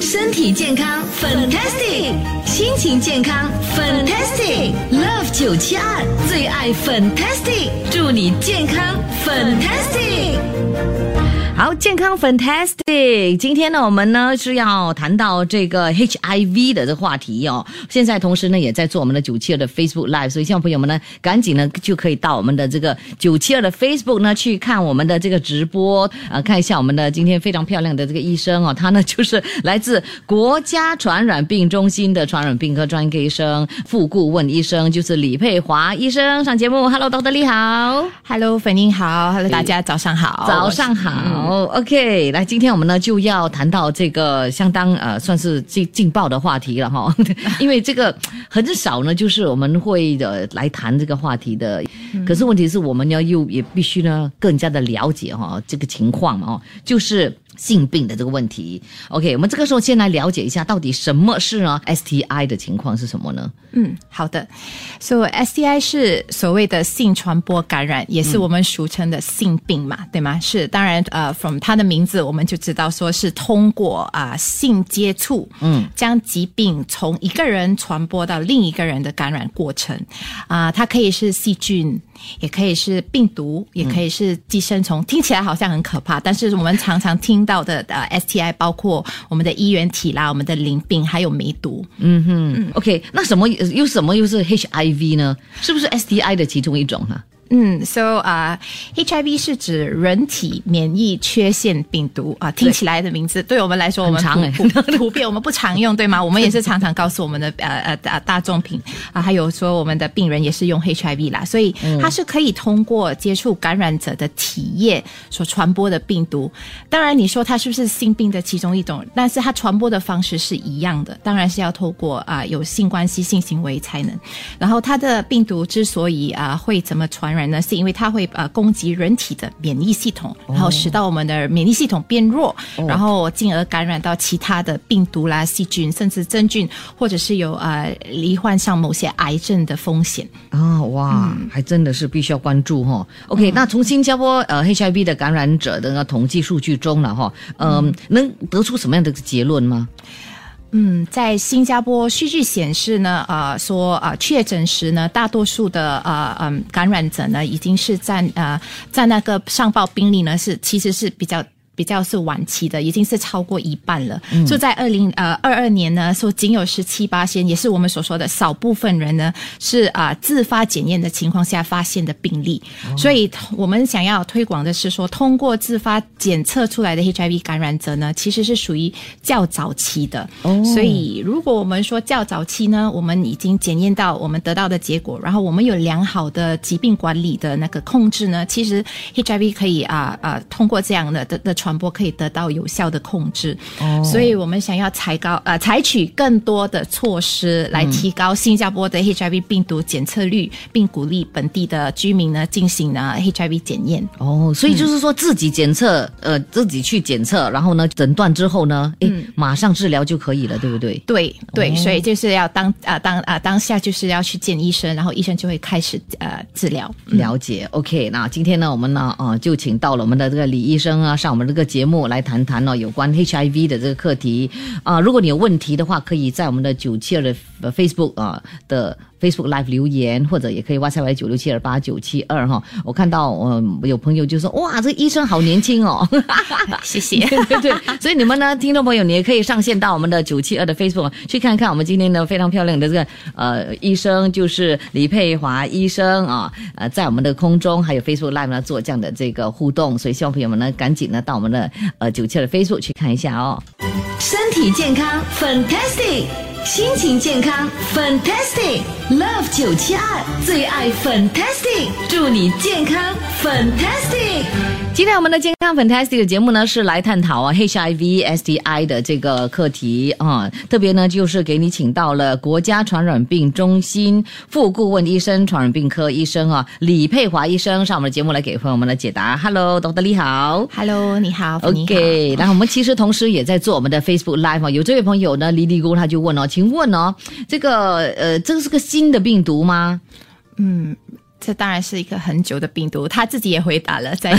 身体健康，fantastic；心情健康，fantastic。Love 九七二最爱 fantastic，祝你健康 fantastic。好，健康 fantastic。今天呢，我们呢是要谈到这个 HIV 的这个话题哦。现在同时呢，也在做我们的九七二的 Facebook Live，所以希望朋友们呢，赶紧呢就可以到我们的这个九七二的 Facebook 呢去看我们的这个直播，呃，看一下我们的今天非常漂亮的这个医生哦，他呢就是来自国家传染病中心的传染病科专科医生、副顾问医生，就是李佩华医生上节目。Hello，doctor 你好。Hello，粉英好，Hello，大家早上好，早上好、o k 来，今天我们呢就要谈到这个相当呃算是劲劲爆的话题了哈，因为这个很少呢，就是我们会呃来谈这个话题的，可是问题是我们要又也必须呢更加的了解哈这个情况嘛哦，就是。性病的这个问题，OK，我们这个时候先来了解一下，到底什么是呢 STI 的情况是什么呢？嗯，好的。So STI 是所谓的性传播感染，也是我们俗称的性病嘛，对吗？是，当然，呃，from 它的名字我们就知道说是通过啊、性接触，嗯，将疾病从一个人传播到另一个人的感染过程，啊、它可以是细菌。也可以是病毒，也可以是寄生虫，听起来好像很可怕，但是我们常常听到的呃 STI 包括我们的衣原体啦、我们的淋病，还有梅毒。嗯哼，OK，那什么又什么又是 HIV 呢？是不是 STI 的其中一种哈、嗯，so 啊、h i v 是指人体免疫缺陷病毒啊、听起来的名字对我们来说，我们很 普遍我们不常用，对吗？我们也是常常告诉我们的呃呃大大众品啊，还有说我们的病人也是用 HIV 啦，所以它是可以通过接触感染者的体液所传播的病毒。当然，你说它是不是性病的其中一种？但是它传播的方式是一样的，当然是要透过啊、有性关系、性行为才能。然后它的病毒之所以啊、会怎么传染呢？是因为它会呃攻击人体的免疫系统，然后使到我们的免疫系统变弱，然后进而感染到其他的病毒啦、细菌，甚至真菌，或者是有呃罹患上某些癌症的风险。啊、哇，还真的是必须要关注哈、OK，、那从新加坡呃 HIV 的感染者的那个统计数据中了哈，嗯、能得出什么样的结论吗？嗯，在新加坡数据显示呢，呃，说啊、确诊时呢，大多数的啊嗯、感染者呢，已经是占呃在那个上报病例呢是其实是比较。比较是晚期的，已经是超过一半了。就在二零呃二二年呢，说仅有十七八仙，也是我们所说的少部分人呢是啊、自发检验的情况下发现的病例。所以我们想要推广的是说，通过自发检测出来的 HIV 感染者呢，其实是属于较早期的。所以如果我们说较早期呢，我们已经检验到我们得到的结果，然后我们有良好的疾病管理的那个控制呢，其实 HIV 可以啊啊、通过这样的的的传播可以得到有效的控制。所以我们想要采高呃采取更多的措施来提高新加坡的 HIV 病毒检测率，并鼓励本地的居民呢进行呢 HIV 检验。哦，所以就是说自己检测，呃，自己去检测，然后呢诊断之后呢，诶，马上治疗就可以了，对不对？对对，所以就是要当啊、当啊、当下就是要去见医生，然后医生就会开始呃治疗。了解，OK。那今天呢，我们呢，啊、就请到了我们的这个李医生啊，上我们这个个节目来谈谈呢有关 HIV 的这个课题。啊、如果你有问题的话，可以在我们的九七二的 Facebook 啊、的 Facebook Live 留言，或者也可以 WhatsApp 来九六七二八九七二哈。我看到呃有朋友就说，哇，这个医生好年轻哦。谢谢。对对对，所以你们呢，听众朋友，你也可以上线到我们的九七二的 Facebook 去看看我们今天的非常漂亮的这个呃医生，就是李佩华医生啊，呃，在我们的空中还有 Facebook Live 呢做这样的这个互动，所以希望朋友们呢赶紧呢到我们的呃九七二的 Facebook 去看一下哦。身体健康，fantastic；心情健康，fantastic。Love 九七二最爱 fantastic，祝你健康 fantastic。今天我们的健康 Fantastic 的节目呢，是来探讨啊 HIV STI 的这个课题啊，特别呢就是给你请到了国家传染病中心副顾问医生、传染病科医生啊李佩华医生上我们的节目来给朋友们的解答。Hello，Dr. 你好。Hello，你好 OK，然后我们其实同时也在做我们的 Facebook Live 啊，有这位朋友呢，黎黎姑他就问哦，请问哦，这个呃，这个是个新的病毒吗？这当然是一个很久的病毒，他自己也回答了，在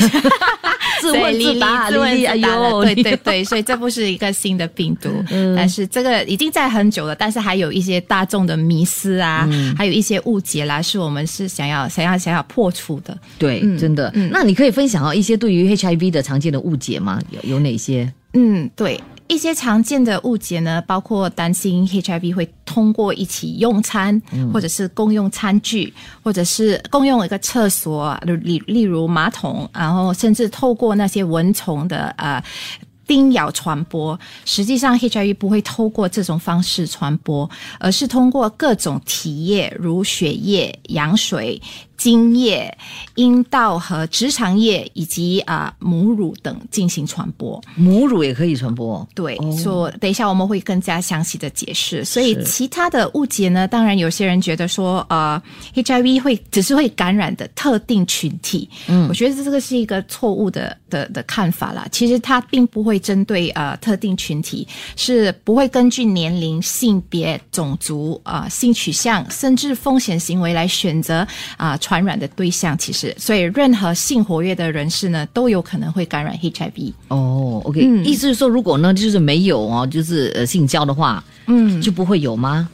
自问自答，自问自答。对对对，所以这不是一个新的病毒，但是这个已经在很久了，但是还有一些大众的迷思啊，还有一些误解啦，是我们是想要想要想要破除的。对，真的。那你可以分享啊一些对于 HIV 的常见的误解吗？有有哪些？嗯，对。一些常见的误解呢，包括担心 HIV 会通过一起用餐，或者是共用餐具，或者是共用一个厕所，例例如马桶，然后甚至透过那些蚊虫的呃叮咬传播。实际上，HIV 不会透过这种方式传播，而是通过各种体液，如血液、羊水。精液、阴道和直肠液以及啊母乳等进行传播，母乳也可以传播。对，说等一下我们会更加详细的解释。所以其他的误解呢，当然有些人觉得说，呃，HIV 会只是会感染的特定群体。嗯，我觉得这个是一个错误的的的看法啦。其实它并不会针对呃特定群体，是不会根据年龄、性别、种族啊、性取向，甚至风险行为来选择啊。传染的对象其实，所以任何性活跃的人士呢，都有可能会感染 HIV。哦，OK，意思是说，如果呢，就是没有哦，就是呃性交的话，嗯，就不会有吗？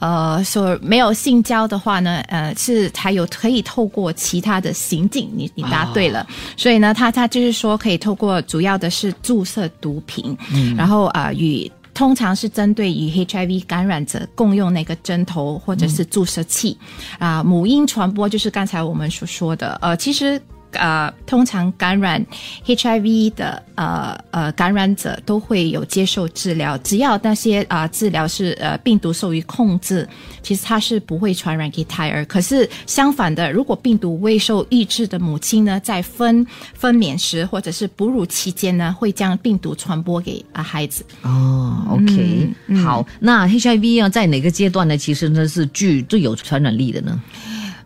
呃，说没有性交的话呢，呃，是还有可以透过其他的行径，你你答对了。所以呢，他他就是说可以透过主要的是注射毒品，嗯然后啊与。通常是针对与 HIV 感染者共用那个针头或者是注射器，啊，母婴传播就是刚才我们所说的，呃，其实。呃，通常感染 HIV 的呃呃感染者都会有接受治疗，只要那些啊治疗是呃病毒受于控制，其实它是不会传染给胎儿。可是相反的，如果病毒未受抑制的母亲呢，在分分娩时或者是哺乳期间呢，会将病毒传播给啊孩子。哦，OK，好，那 HIV 啊在哪个阶段呢？其实呢是具最有传染力的呢？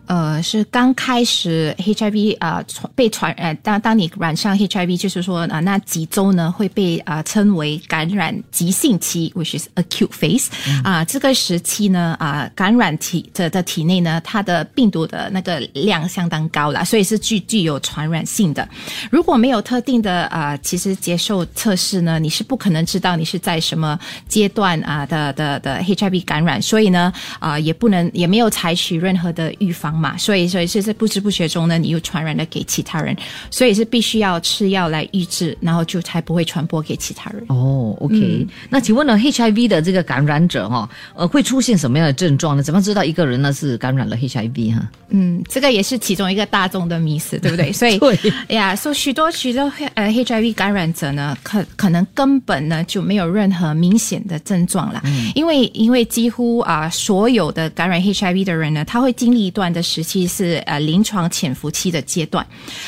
呃，是刚开始 HIV 啊传被传呃，当当你染上 HIV，就是说啊，那几周呢会被啊称为感染急性期，which is acute phase 啊，这个时期呢啊，感染体的的体内呢，它的病毒的那个量相当高了，所以是具具有传染性的。如果没有特定的啊，其实接受测试呢，你是不可能知道你是在什么阶段啊的的的 HIV 感染，所以呢啊，也不能也没有采取任何的预防。嘛，所以所以是在不知不觉中呢，你又传染了给其他人，所以是必须要吃药来抑制，然后就才不会传播给其他人。哦，OK，那请问呢，HIV 的这个感染者哈，呃，会出现什么样的症状呢？怎么知道一个人呢是感染了 HIV 哈？嗯，这个也是其中一个大众的迷思，对不对？所以，哎呀，说许多许多呃 HIV 感染者呢，可可能根本呢就没有任何明显的症状了，因为因为几乎啊所有的感染 HIV 的人呢，他会经历一段的。时期是呃临床潜伏期的阶段，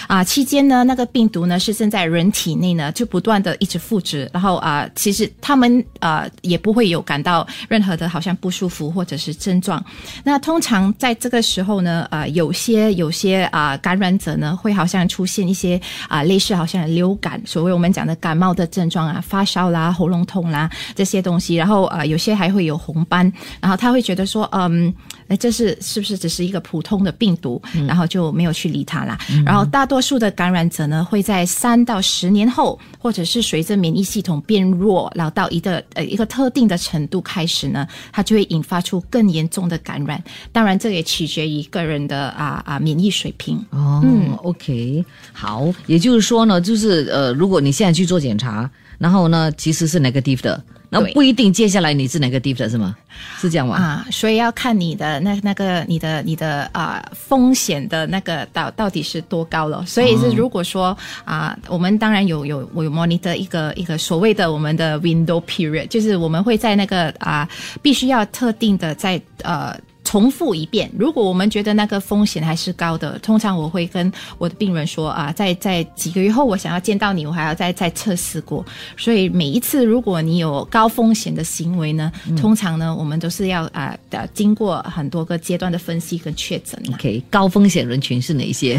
啊期间呢那个病毒呢是正在人体内呢就不断的一直复制，然后啊其实他们呃也不会有感到任何的好像不舒服或者是症状。那通常在这个时候呢呃有些有些啊感染者呢会好像出现一些啊类似好像流感，所谓我们讲的感冒的症状啊发烧啦喉咙痛啦这些东西，然后呃有些还会有红斑，然后他会觉得说嗯哎这是是不是只是一个普通。的病毒，然后就没有去理它啦。然后大多数的感染者呢，会在三到十年后，或者是随着免疫系统变弱，然后到一个呃一个特定的程度开始呢，它就会引发出更严重的感染。当然，这也取决于个人的啊啊免疫水平。哦，嗯，OK，好，也就是说呢，就是呃，如果你现在去做检查，然后呢，其实是 negative 的。那不一定，接下来你是哪个的是吗？是这样吗？啊，所以要看你的那那个你的你的啊风险的那个到到底是多高了。所以是如果说啊，我们当然有有我有 monitor 一个一个所谓的我们的 window period，就是我们会在那个啊必须要特定的在呃。重复一遍。如果我们觉得那个风险还是高的，通常我会跟我的病人说啊，在在几个月后我想要见到你，我还要再再测试过。所以每一次如果你有高风险的行为呢，通常呢我们都是要啊的经过很多个阶段的分析跟确诊。OK，高风险人群是哪些？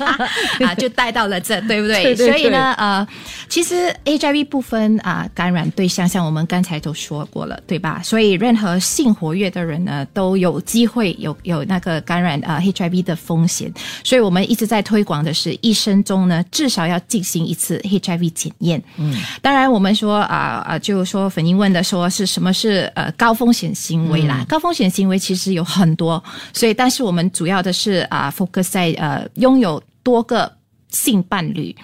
啊，就带到了这，对不对？所以呢，呃，其实 HIV 不分啊感染对象，像我们刚才都说过了，对吧？所以任何性活跃的人呢，都有。机会有有那个感染啊 HIV 的风险，所以我们一直在推广的是一生中呢至少要进行一次 HIV 检验。嗯，当然我们说啊啊，就说粉英问的说是什么是呃高风险行为啦？高风险行为其实有很多，所以但是我们主要的是啊 focus 在呃拥有多个性伴侣。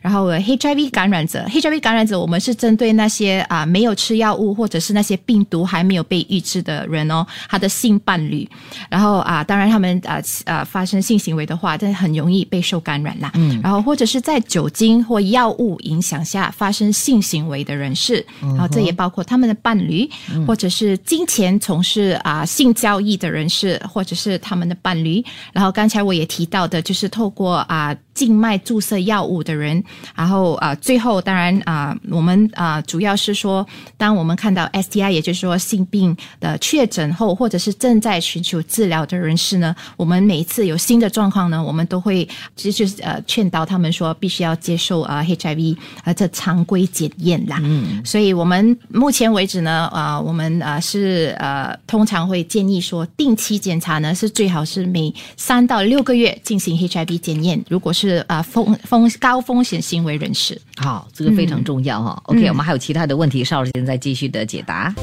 然后 HIV 感染者，HIV 感染者，我们是针对那些啊没有吃药物或者是那些病毒还没有被抑制的人哦，他的性伴侣。然后啊，当然他们啊啊发生性行为的话，这很容易被受感染啦。嗯。然后或者是在酒精或药物影响下发生性行为的人士，然后这也包括他们的伴侣，或者是金钱从事啊性交易的人士，或者是他们的伴侣。然后刚才我也提到的，就是透过啊静脉注射药物的人。然后啊，最后当然啊，我们啊主要是说，当我们看到 STI，也就是说性病的确诊后，或者是正在寻求治疗的人士呢，我们每一次有新的状况呢，我们都会其实就是呃劝导他们说，必须要接受啊 HIV 啊这常规检验啦。嗯，所以我们目前为止呢，啊我们啊是呃通常会建议说，定期检查呢是最好是每三到六个月进行 HIV 检验，如果是啊风风高风险。行为人士，好，这个非常重要哈。OK，我们还有其他的问题，邵老师再继续的解答。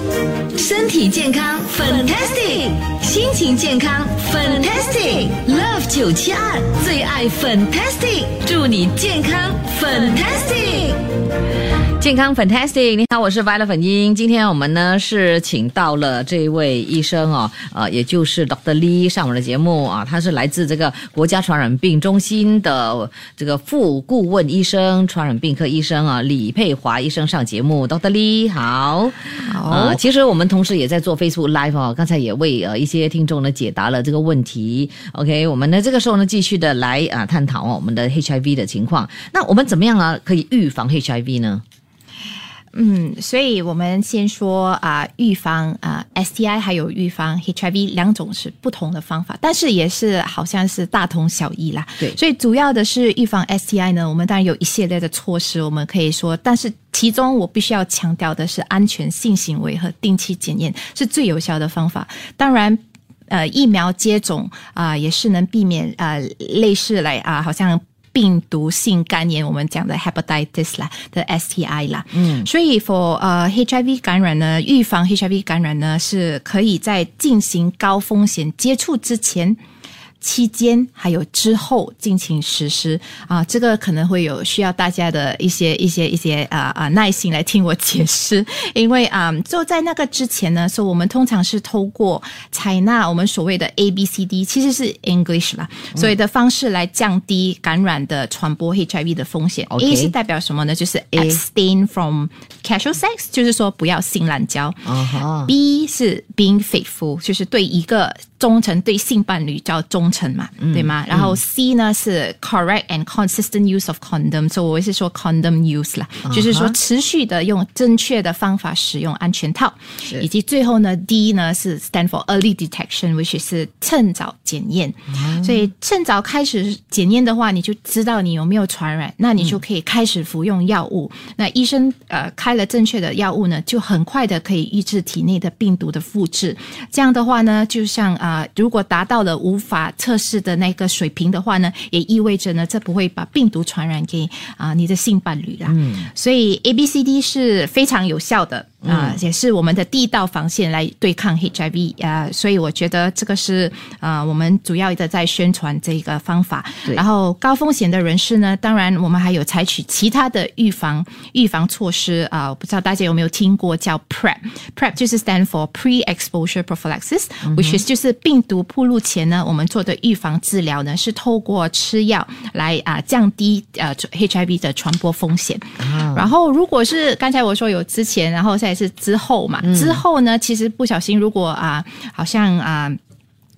身体健康，fantastic；心情健康，fantastic。Love 九七二最爱 fantastic，祝你健康，fantastic。健康 fantastic，你好，我是 Violet 粉英。今天我们呢是请到了这位医生哦，呃，也就是 Dr. Lee 上我们的节目啊，他是来自这个国家传染病中心的这个副顾问医生、传染病科医生啊，李佩华医生上节目。Dr. Lee 好，好。其实我们同时也在做 Facebook Live 哦，刚才也为呃一些听众呢解答了这个问题。OK，我们呢这个时候呢继续的来啊探讨哦我们的 HIV 的情况。那我们怎么样啊可以预防 HIV 呢？嗯，所以我们先说啊，预防啊 STI 还有预防 HIV 两种是不同的方法，但是也是好像是大同小异啦。对，所以主要的是预防 STI 呢，我们当然有一系列的措施，我们可以说，但是其中我必须要强调的是安全性行为和定期检验是最有效的方法。当然，呃，疫苗接种啊也是能避免啊类似来啊，好像。病毒性肝炎，我们讲的 hepatitis 啦的 STI 啦，嗯，所以 for 呃 HIV 感染呢，预防 HIV 感染呢，是可以在进行高风险接触之前。期间还有之后进行实施啊，这个可能会有需要大家的一些一些一些啊啊耐心来听我解释，因为啊，就在那个之前呢，说我们通常是透过采纳我们所谓的 A B C D，其实是 English 啦，所以的方式来降低感染的传播 HIV 的风险。A 是代表什么呢？就是 abstain from casual sex，就是说不要性滥交。B 是 being faithful，就是对一个。忠诚对性伴侣叫忠诚嘛，对吗？然后 C 呢是 correct and consistent use of condom，所以我是说 condom use 啦，就是说持续的用正确的方法使用安全套，以及最后呢 D 呢是 stand for early detection，which 是趁早检验。所以趁早开始检验的话，你就知道你有没有传染，那你就可以开始服用药物。那医生呃开了正确的药物呢，就很快的可以抑制体内的病毒的复制。这样的话呢，就像啊，如果达到了无法测试的那个水平的话呢，也意味着呢，这不会把病毒传染给啊你的性伴侣啦。嗯，所以 A、B、C、D 是非常有效的。啊，也是我们的第一道防线来对抗 HIV 啊，所以我觉得这个是啊，我们主要的在宣传这个方法。然后高风险的人士呢，当然我们还有采取其他的预防预防措施啊。我不知道大家有没有听过叫 PrEP，PrEP 就是 stand for Pre-Exposure Prophylaxis，which is 就是病毒暴露前呢，我们做的预防治疗呢，是透过吃药来啊降低呃 HIV 的传播风险。然后如果是刚才我说有之前，然后在是之后嘛？之后呢？其实不小心，如果啊，好像啊，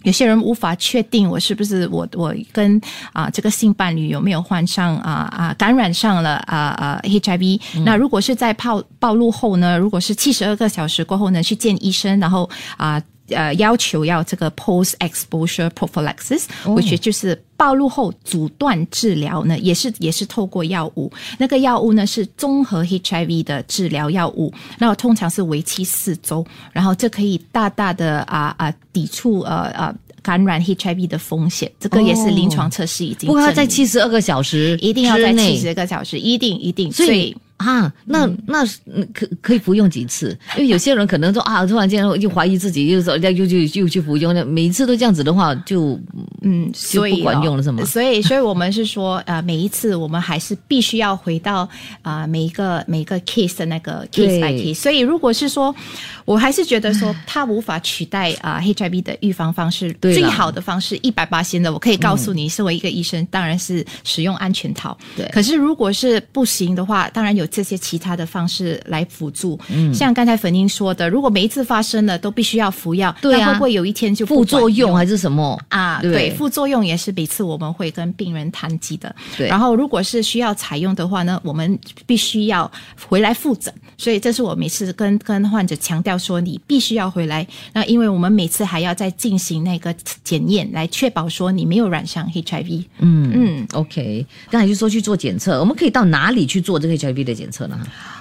有些人无法确定我是不是我我跟啊这个性伴侣有没有患上啊啊感染上了啊啊 HIV。那如果是在暴暴露后呢？如果是七十二个小时过后呢，去见医生，然后啊。呃要求要这个 post exposure prophylaxis，或许就是暴露后阻断治疗呢，也是也是透过药物。那个药物呢是综合 HIV 的治疗药物，那通常是为期四周，然后这可以大大的啊啊抵触呃呃。感染 HIV 的风险，这个也是临床测试已经。不过要在七十二个小时，一定要在七十二个小时，一定一定。所以。啊，那那可可以服用几次？因为有些人可能说啊，突然间又怀疑自己，又说要又去又去服用，那每一次都这样子的话，就嗯，就不管用了，是吗？所以，所以我们是说，呃，每一次我们还是必须要回到啊，每一个每一个 case 的那个 case by case。所以，如果是说，我还是觉得说，它无法取代啊 HIV 的预防方式，最好的方式一百八千的，我可以告诉你，身为一个医生，当然是使用安全套。对。可是，如果是不行的话，当然有。这些其他的方式来辅助，嗯，像刚才粉英说的，如果每一次发生了都必须要服药，对啊，会不会有一天就副作用还是什么啊？对，副作用也是每次我们会跟病人谈及的。对，然后如果是需要采用的话呢，我们必须要回来复诊，所以这是我每次跟跟患者强调说，你必须要回来。那因为我们每次还要再进行那个检验，来确保说你没有染上 HIV。嗯嗯，OK，刚才就说去做检测，我们可以到哪里去做这个 HIV 的？检测呢？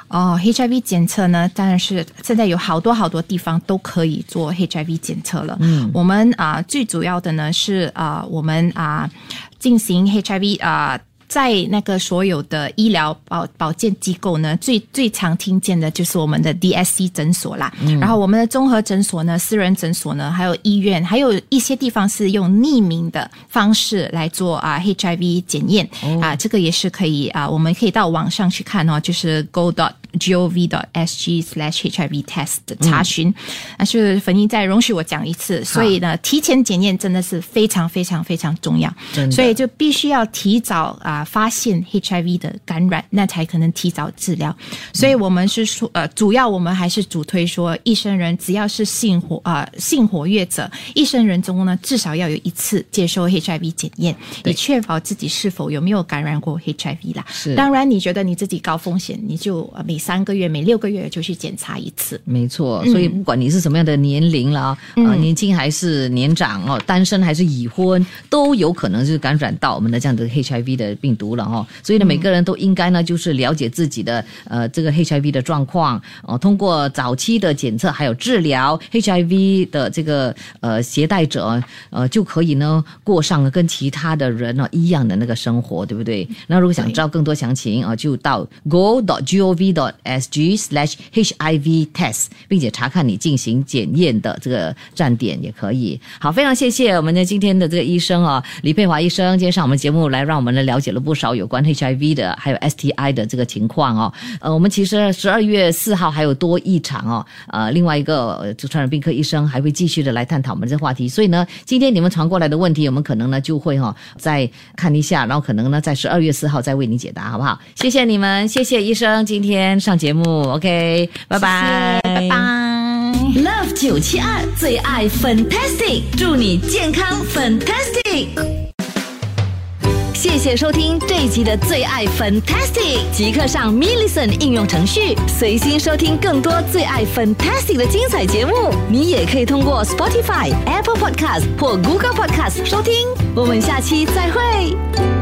哦，HIV 检测呢，当然是现在有好多好多地方都可以做 HIV 检测了。嗯，我们啊，最主要的呢是啊，我们啊进行 HIV 啊。在那个所有的医疗保保健机构呢，最最常听见的就是我们的 DSC 诊所啦。然后我们的综合诊所呢，私人诊所呢，还有医院，还有一些地方是用匿名的方式来做啊 HIV 检验。啊，这个也是可以啊，我们可以到网上去看哦，就是 Go dot gov dot sg slash HIV test 查询。但是粉英再容许我讲一次，所以呢，提前检验真的是非常非常非常重要，所以就必须要提早啊。发现 HIV 的感染，那才可能提早治疗。所以，我们是说，呃，主要我们还是主推说，一生人只要是性活啊性活跃者，一生人中呢，至少要有一次接受 HIV 检验，以确保自己是否有没有感染过 HIV 啦。是，当然，你觉得你自己高风险，你就每三个月、每六个月就去检查一次。没错，所以不管你是什么样的年龄了啊，年轻还是年长哦，单身还是已婚，都有可能是感染到我们的这样的 HIV 的病。毒了哈，所以呢，每个人都应该呢，就是了解自己的呃这个 HIV 的状况哦，通过早期的检测还有治疗 HIV 的这个呃携带者呃就可以呢过上跟其他的人呢一样的那个生活，对不对？那如果想知道更多详情啊，就到 go sg slash HIV test，并且查看你进行检验的这个站点也可以。好，非常谢谢我们的今天的这个医生啊，李佩华医生，今天上我们节目来让我们来了解了。不少有关 HIV 的，还有 STI 的这个情况哦。呃，我们其实十二月四号还有多一场哦。呃，另外一个就传染病科医生还会继续的来探讨我们这话题。所以呢，今天你们传过来的问题，我们可能呢就会哈再看一下，然后可能呢在十二月四号再为你解答，好不好？谢谢你们，谢谢医生今天上节目。OK，拜拜，拜拜。Love 九七二最爱 Fantastic，祝你健康 Fantastic。谢谢收听这一集的最爱 Fantastic，即刻上 m i l l i c e n t 应用程序，随心收听更多最爱 Fantastic 的精彩节目。你也可以通过 Spotify、Apple Podcast 或 Google Podcast 收听。我们下期再会。